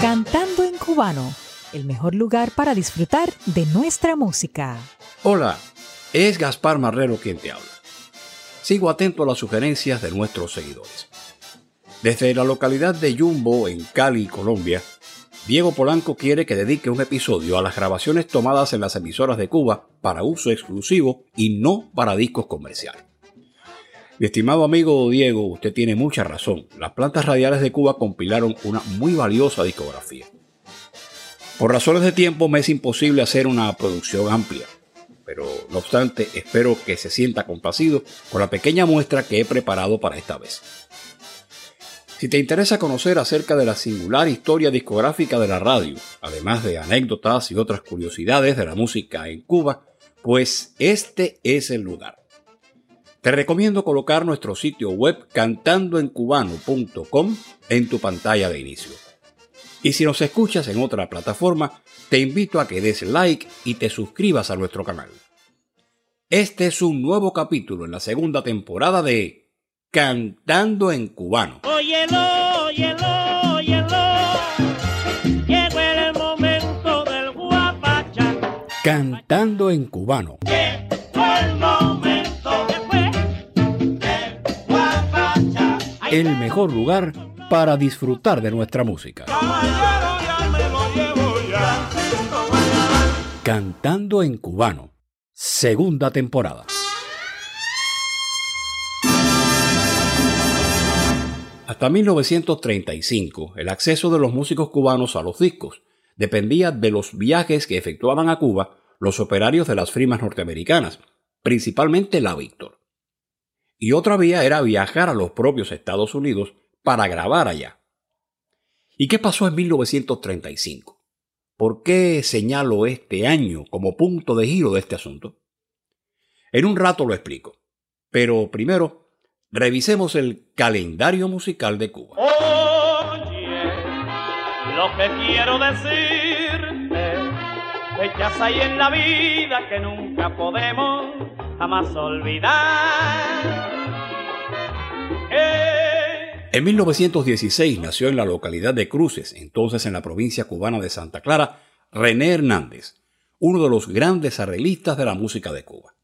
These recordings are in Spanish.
Cantando en cubano, el mejor lugar para disfrutar de nuestra música. Hola, es Gaspar Marrero quien te habla. Sigo atento a las sugerencias de nuestros seguidores. Desde la localidad de Yumbo, en Cali, Colombia, Diego Polanco quiere que dedique un episodio a las grabaciones tomadas en las emisoras de Cuba para uso exclusivo y no para discos comerciales. Mi estimado amigo Diego, usted tiene mucha razón. Las plantas radiales de Cuba compilaron una muy valiosa discografía. Por razones de tiempo me es imposible hacer una producción amplia, pero no obstante espero que se sienta complacido con la pequeña muestra que he preparado para esta vez. Si te interesa conocer acerca de la singular historia discográfica de la radio, además de anécdotas y otras curiosidades de la música en Cuba, pues este es el lugar. Te recomiendo colocar nuestro sitio web cantandoencubano.com en tu pantalla de inicio. Y si nos escuchas en otra plataforma, te invito a que des like y te suscribas a nuestro canal. Este es un nuevo capítulo en la segunda temporada de Cantando en Cubano. Óyelo, óyelo, óyelo. Llegó el momento del guapachán. Cantando en Cubano. Llegó el momento del guapachán. El mejor lugar para disfrutar de nuestra música. Cantando en Cubano. Segunda temporada. Hasta 1935, el acceso de los músicos cubanos a los discos dependía de los viajes que efectuaban a Cuba los operarios de las firmas norteamericanas, principalmente la Víctor. Y otra vía era viajar a los propios Estados Unidos para grabar allá. ¿Y qué pasó en 1935? ¿Por qué señalo este año como punto de giro de este asunto? En un rato lo explico. Pero primero revisemos el calendario musical de Cuba. Oye, lo que quiero decirte, fechas hay en la vida que nunca podemos jamás olvidar. Eh, En 1916 nació en la localidad de Cruces, entonces en la provincia cubana de Santa Clara, René Hernández, uno de los grandes arreglistas de la música de Cuba.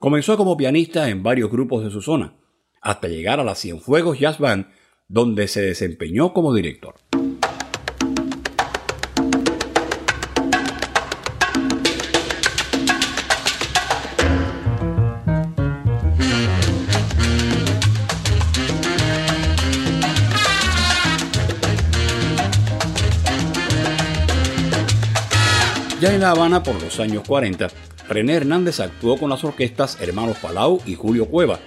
Comenzó como pianista en varios grupos de su zona, hasta llegar a la Cienfuegos Jazz Band, donde se desempeñó como director. Ya en La Habana por los años 40, René Hernández actuó con las orquestas Hermanos Palau y Julio Cueva,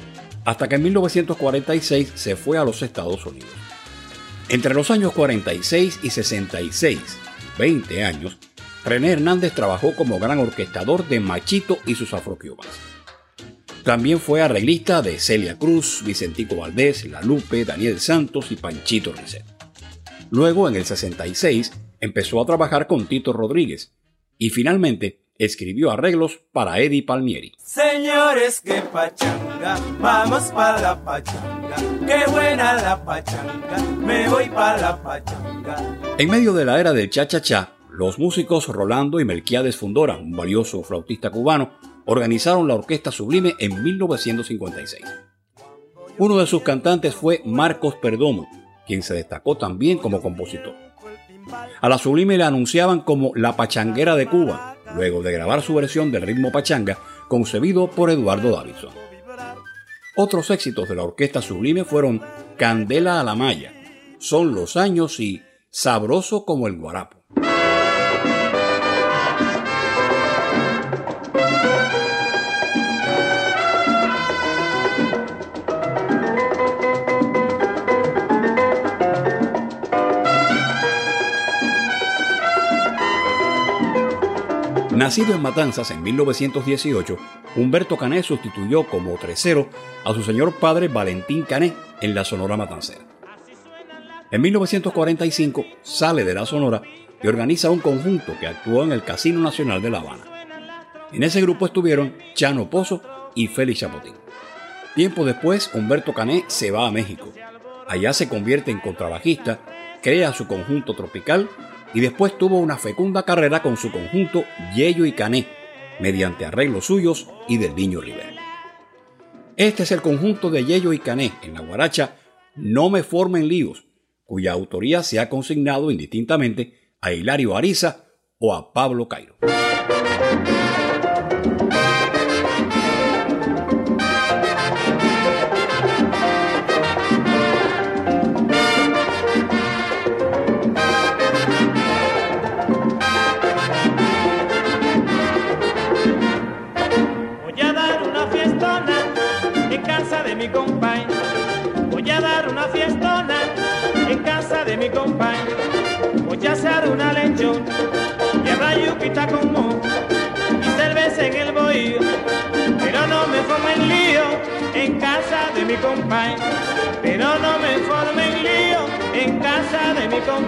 hasta que en 1946 se fue a los Estados Unidos. Entre los años 46 y 66, 20 años, René Hernández trabajó como gran orquestador de Machito y sus afrocubanos. También fue arreglista de Celia Cruz, Vicentico Valdés, La Lupe, Daniel Santos y Panchito Risset. Luego, en el 66, empezó a trabajar con Tito Rodríguez y finalmente escribió arreglos para Eddie Palmieri. Señores, que pachanga, vamos pa' la pachanga, qué buena la pachanga, me voy pa' la pachanga. En medio de la era del cha-cha-cha, los músicos Rolando y Melquiades Fundora, un valioso flautista cubano, organizaron la Orquesta Sublime en 1956. Uno de sus cantantes fue Marcos Perdomo, quien se destacó también como compositor. A la Sublime le anunciaban como la pachanguera de Cuba, luego de grabar su versión del ritmo pachanga concebido por Eduardo Davidson. Otros éxitos de la Orquesta Sublime fueron Candela a la Maya, Son los años y Sabroso como el guarapo. Nacido en Matanzas en 1918, Humberto Cané sustituyó como tercero a su señor padre Valentín Cané en la Sonora Matancera. En 1945 sale de la Sonora y organiza un conjunto que actuó en el Casino Nacional de La Habana. En ese grupo estuvieron Chano Pozo y Félix Chapotín. Tiempo después, Humberto Cané se va a México. Allá se convierte en contrabajista, crea su conjunto tropical y después tuvo una fecunda carrera con su conjunto Yello y Cané, mediante arreglos suyos y del Niño Rivera. Este es el conjunto de Yello y Cané en la guaracha No me formen líos, cuya autoría se ha consignado indistintamente a Hilario Ariza o a Pablo Cairo.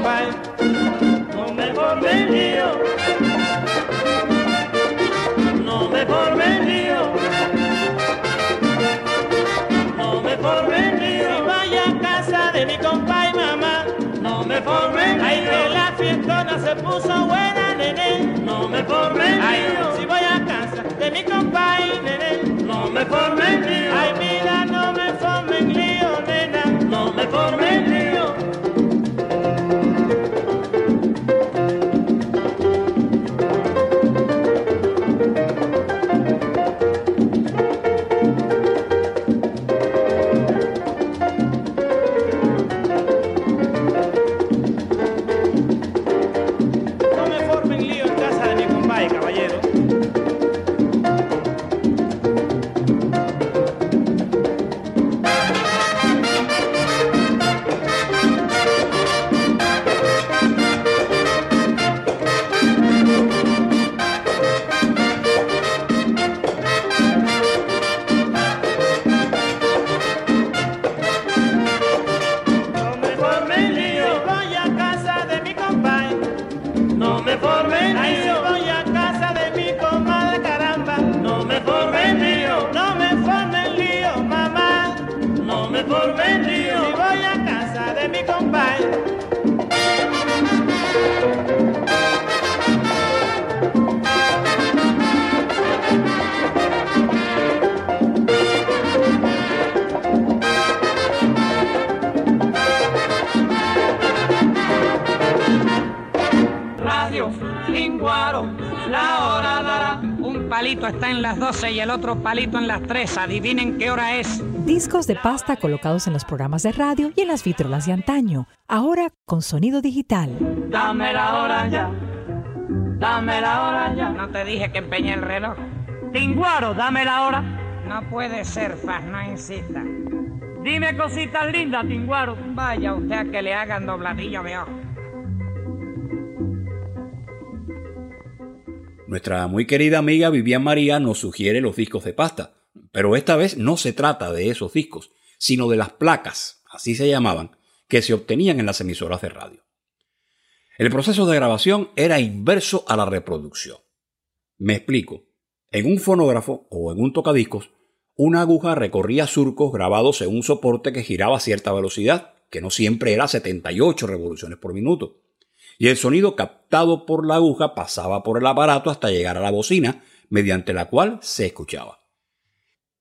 No me formen lío. No me formen lío. No me formen lío. Si vaya a casa de mi compa y mamá. No me formen lío. Ay, que la fiestona se puso buena, nene. No me formen lío. Ay, si voy a casa de mi compa y nene. No me formen lío. Ay, mira, no me formen lío, nena. No me formen lío. Linguaro, la hora dará. Un palito está en las 12 y el otro palito en las 3. Adivinen qué hora es. Discos de pasta colocados en los programas de radio y en las vitrolas de antaño, ahora con sonido digital. Dame la hora ya. Dame la hora ya. No te dije que empeñé el reloj. Linguaro, dame la hora. No puede ser, Faz, no insista. Dime cositas lindas, Tinguaro. Vaya usted a que le hagan dobladillo de ojo. Nuestra muy querida amiga Vivian María nos sugiere los discos de pasta, pero esta vez no se trata de esos discos, sino de las placas, así se llamaban, que se obtenían en las emisoras de radio. El proceso de grabación era inverso a la reproducción. Me explico. En un fonógrafo o en un tocadiscos, una aguja recorría surcos grabados en un soporte que giraba a cierta velocidad, que no siempre era 78 revoluciones por minuto y el sonido captado por la aguja pasaba por el aparato hasta llegar a la bocina, mediante la cual se escuchaba.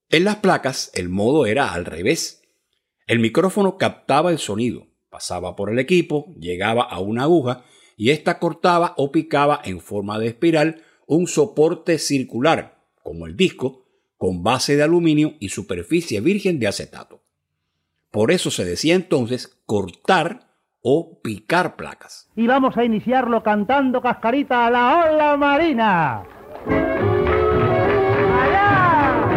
En las placas el modo era al revés. El micrófono captaba el sonido, pasaba por el equipo, llegaba a una aguja y ésta cortaba o picaba en forma de espiral un soporte circular, como el disco, con base de aluminio y superficie virgen de acetato. Por eso se decía entonces cortar o picar placas. y vamos a iniciarlo cantando cascarita a la ola marina. ¡Allá!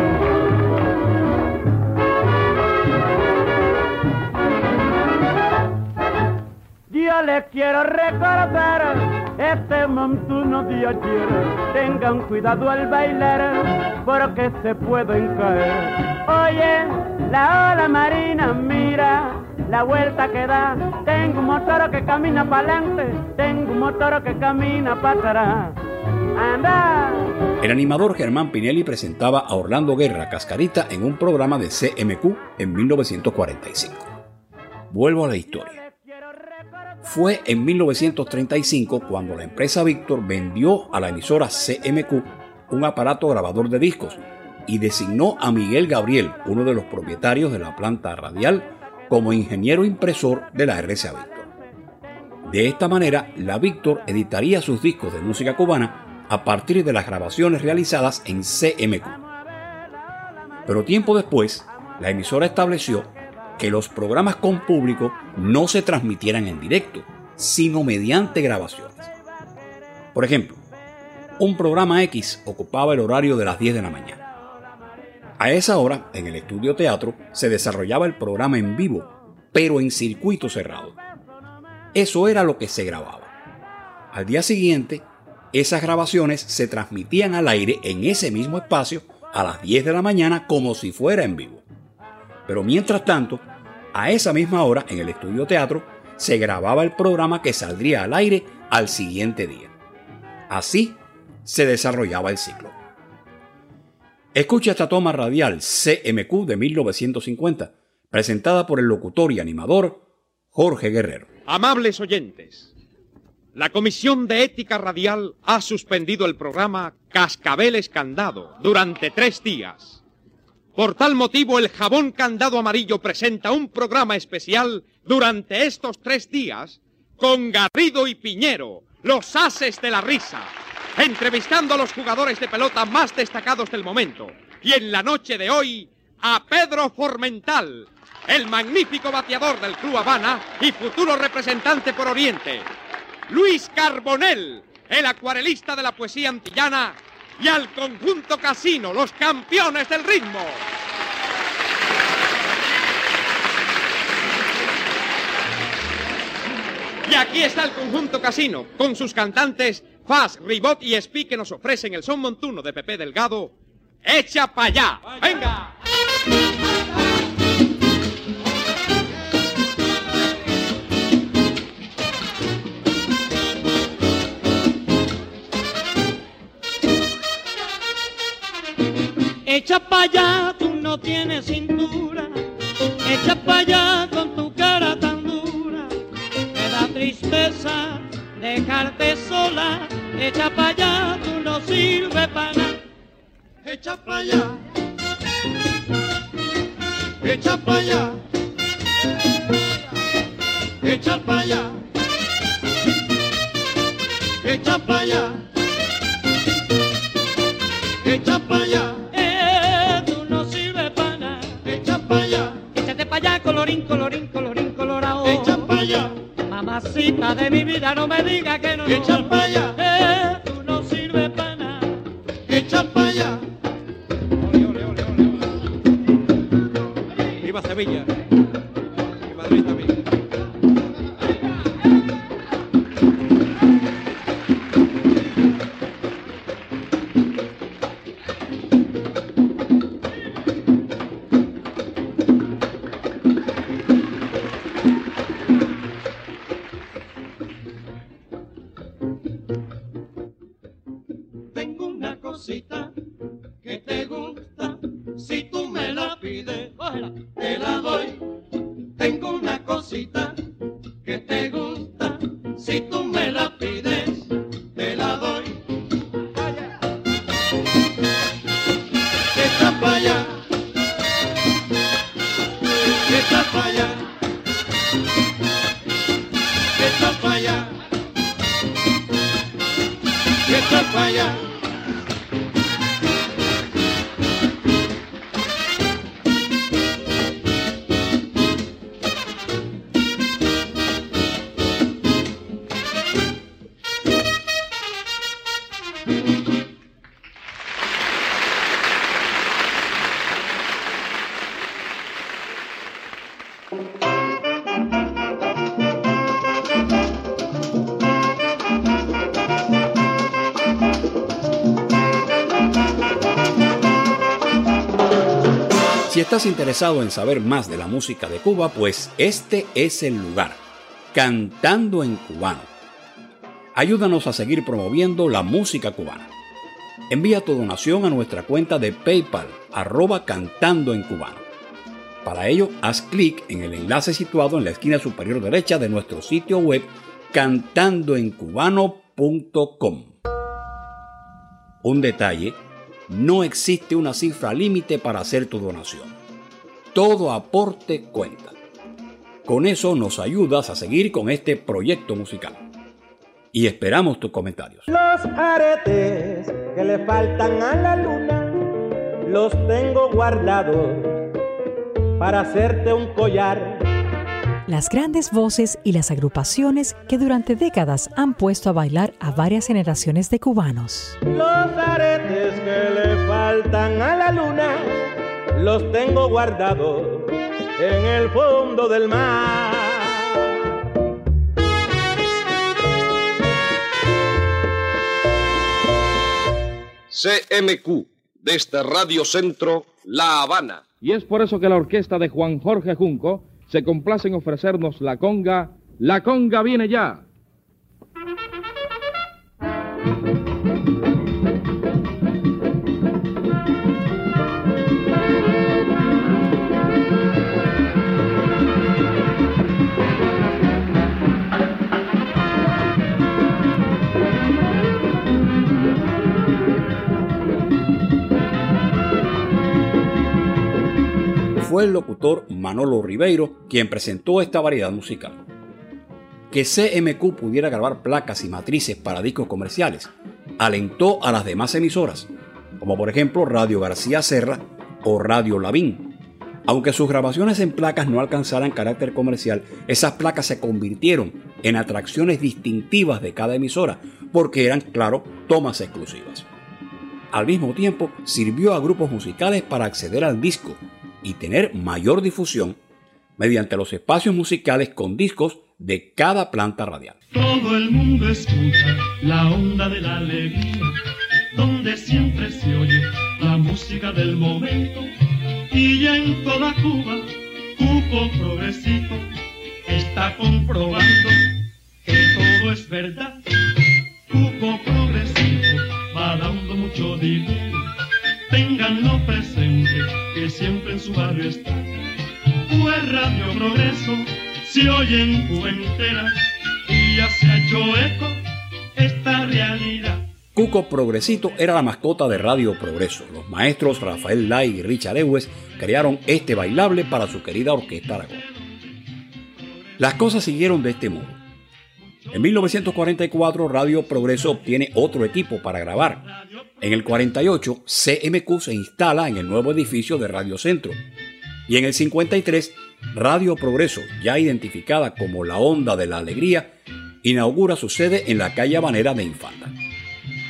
Yo les quiero recordar este montuno de ayer. Tengan cuidado al bailar porque se pueden caer. Oye, la ola marina, mira la vuelta que da. Tengo un motor que camina para adelante, tengo un motor que camina para atrás. El animador Germán Pinelli presentaba a Orlando Guerra Cascarita en un programa de CMQ en 1945. Vuelvo a la historia. Fue en 1935 cuando la empresa Víctor vendió a la emisora CMQ un aparato grabador de discos y designó a Miguel Gabriel, uno de los propietarios de la planta radial, como ingeniero impresor de la RCA Víctor. De esta manera, la Víctor editaría sus discos de música cubana a partir de las grabaciones realizadas en CMQ. Pero tiempo después, la emisora estableció que los programas con público no se transmitieran en directo, sino mediante grabaciones. Por ejemplo, un programa X ocupaba el horario de las 10 de la mañana. A esa hora, en el estudio teatro, se desarrollaba el programa en vivo, pero en circuito cerrado. Eso era lo que se grababa. Al día siguiente, esas grabaciones se transmitían al aire en ese mismo espacio a las 10 de la mañana como si fuera en vivo. Pero mientras tanto, a esa misma hora, en el estudio teatro, se grababa el programa que saldría al aire al siguiente día. Así se desarrollaba el ciclo. Escucha esta toma radial CMQ de 1950, presentada por el locutor y animador Jorge Guerrero. Amables oyentes, la Comisión de Ética Radial ha suspendido el programa Cascabeles Candado durante tres días. Por tal motivo, el jabón candado amarillo presenta un programa especial durante estos tres días con Garrido y Piñero, los ases de la risa entrevistando a los jugadores de pelota más destacados del momento. Y en la noche de hoy, a Pedro Formental, el magnífico bateador del Club Habana y futuro representante por Oriente. Luis Carbonell, el acuarelista de la poesía antillana. Y al conjunto Casino, los campeones del ritmo. Y aquí está el conjunto Casino, con sus cantantes Faz, Ribot y Espi que nos ofrecen el son montuno de Pepe Delgado. ¡Echa para allá! ¡Venga! Echa para allá, tú no tienes cintura. Echa para allá con tu cara tan dura. Me da tristeza dejarte sola, echa para allá, tú no sirves para nada. Echa para allá, echa para allá, echa para allá, echa para allá, echa para allá. Eh, tú no sirves para nada. Echa para allá, échate para allá, colorín, colorín, mamacita de mi vida, no me diga que no. Echa para allá. Eh, estás interesado en saber más de la música de Cuba, pues este es el lugar, Cantando en Cubano. Ayúdanos a seguir promoviendo la música cubana. Envía tu donación a nuestra cuenta de PayPal, arroba cantando en cubano. Para ello, haz clic en el enlace situado en la esquina superior derecha de nuestro sitio web cantandoencubano.com. Un detalle, no existe una cifra límite para hacer tu donación. Todo aporte cuenta. Con eso nos ayudas a seguir con este proyecto musical. Y esperamos tus comentarios. Los aretes que le faltan a la luna los tengo guardados para hacerte un collar. Las grandes voces y las agrupaciones que durante décadas han puesto a bailar a varias generaciones de cubanos. Los aretes que le faltan a la luna los tengo guardados en el fondo del mar. CMQ, desde Radio Centro, La Habana. Y es por eso que la orquesta de Juan Jorge Junco se complace en ofrecernos la conga La conga viene ya. Fue el locutor Manolo Ribeiro quien presentó esta variedad musical. Que CMQ pudiera grabar placas y matrices para discos comerciales alentó a las demás emisoras, como por ejemplo Radio García Serra o Radio Lavín. Aunque sus grabaciones en placas no alcanzaran carácter comercial, esas placas se convirtieron en atracciones distintivas de cada emisora, porque eran, claro, tomas exclusivas. Al mismo tiempo, sirvió a grupos musicales para acceder al disco y tener mayor difusión mediante los espacios musicales con discos de cada planta radial. Todo el mundo escucha la onda de la alegría, donde siempre se oye la música del momento. Y ya en toda Cuba, Cuco Progresito está comprobando que todo es verdad. Cuco Progresito va dando mucho dinero. Cuco Progresito era la mascota de Radio Progreso. Los maestros Rafael Lai y Richard Ewes crearon este bailable para su querida orquesta Aragón. Las cosas siguieron de este modo. En 1944 Radio Progreso obtiene otro equipo para grabar. En el 48 CMQ se instala en el nuevo edificio de Radio Centro. Y en el 53 Radio Progreso, ya identificada como la Onda de la Alegría, inaugura su sede en la calle Habanera de Infanta.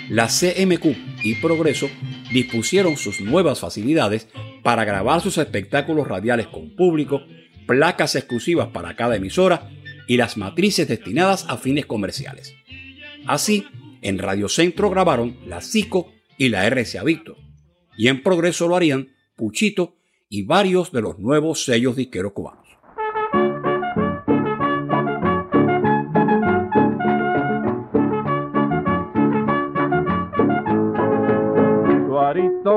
La CMQ y Progreso dispusieron sus nuevas facilidades para grabar sus espectáculos radiales con público, placas exclusivas para cada emisora y las matrices destinadas a fines comerciales. Así, en Radio Centro grabaron la CICO y la RCA Víctor, y en Progreso lo harían Puchito y varios de los nuevos sellos disqueros cubanos.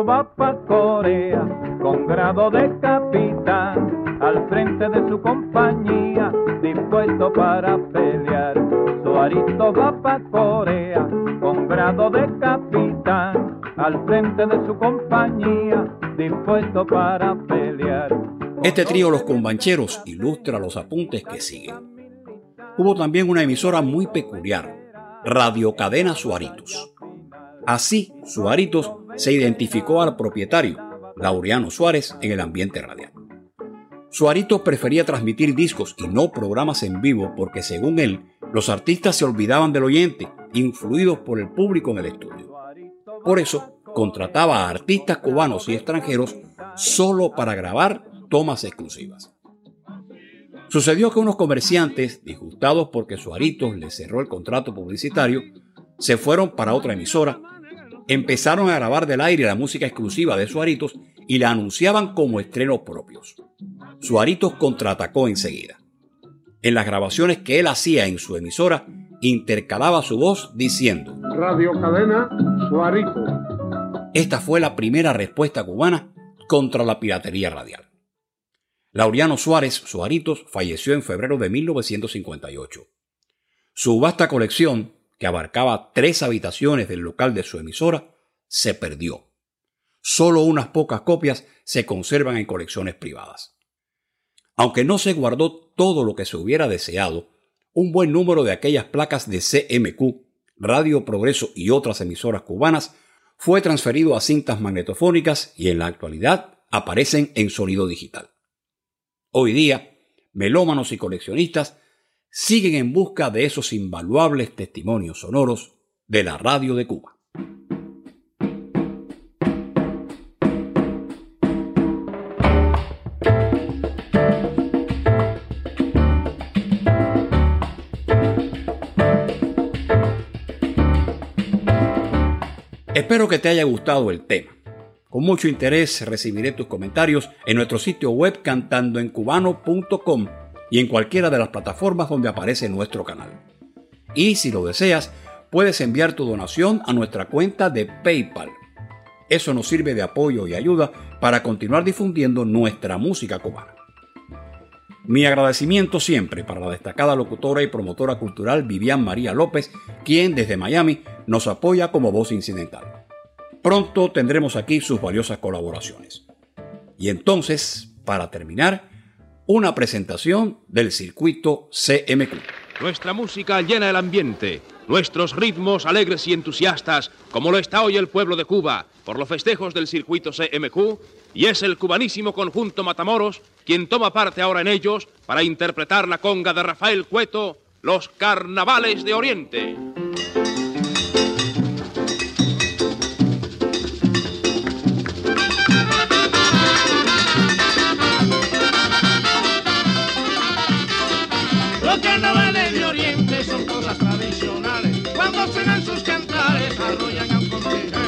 Va pa' Corea con grado de capitán al frente de su compañía dispuesto para pelear. Suarito va pa' Corea con grado de capitán al frente de su compañía dispuesto para pelear. Este trío Los Combancheros ilustra los apuntes que siguen. Hubo también una emisora muy peculiar, Radio Cadena Suaritos. Así, Suaritos se identificó al propietario, Laureano Suárez, en el ambiente radial. Suaritos prefería transmitir discos y no programas en vivo porque, según él, los artistas se olvidaban del oyente, influidos por el público en el estudio. Por eso, contrataba a artistas cubanos y extranjeros solo para grabar tomas exclusivas. Sucedió que unos comerciantes, disgustados porque Suaritos les cerró el contrato publicitario, se fueron para otra emisora, empezaron a grabar del aire la música exclusiva de Suaritos y la anunciaban como estrenos propios. Suaritos contraatacó enseguida. En las grabaciones que él hacía en su emisora, intercalaba su voz diciendo Radio Cadena Suarito. Esta fue la primera respuesta cubana contra la piratería radial. Laureano Suárez Suaritos falleció en febrero de 1958. Su vasta colección, que abarcaba tres habitaciones del local de su emisora, se perdió. Solo unas pocas copias se conservan en colecciones privadas. Aunque no se guardó todo lo que se hubiera deseado, un buen número de aquellas placas de CMQ, Radio Progreso y otras emisoras cubanas fue transferido a cintas magnetofónicas y en la actualidad aparecen en sonido digital. Hoy día, melómanos y coleccionistas siguen en busca de esos invaluables testimonios sonoros de la radio de Cuba. Espero que te haya gustado el tema. Con mucho interés recibiré tus comentarios en nuestro sitio web cantandoencubano.com y en cualquiera de las plataformas donde aparece nuestro canal. Y si lo deseas, puedes enviar tu donación a nuestra cuenta de PayPal. Eso nos sirve de apoyo y ayuda para continuar difundiendo nuestra música cubana. Mi agradecimiento siempre para la destacada locutora y promotora cultural Vivian María López, quien desde Miami nos apoya como voz incidental. Pronto tendremos aquí sus valiosas colaboraciones. Y entonces, para terminar, una presentación del circuito CMQ. Nuestra música llena el ambiente, nuestros ritmos alegres y entusiastas, como lo está hoy el pueblo de Cuba por los festejos del circuito CMQ, y es el cubanísimo conjunto Matamoros quien toma parte ahora en ellos para interpretar la conga de Rafael Cueto, Los Carnavales de Oriente. De Oriente son cosas tradicionales. Cuando suenan sus cantares, arrollan al continente.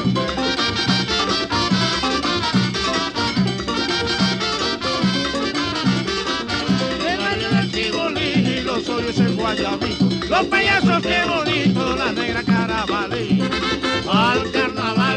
El baile del Tivoli y los hoyos en Guayabí. Los payasos, qué bonito, la negra carabalí. Al carnaval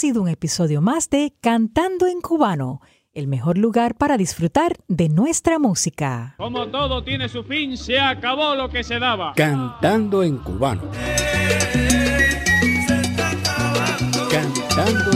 sido un episodio más de Cantando en Cubano el mejor lugar para disfrutar de nuestra música. Como todo tiene su fin, se acabó lo que se daba. Cantando en cubano. Cantando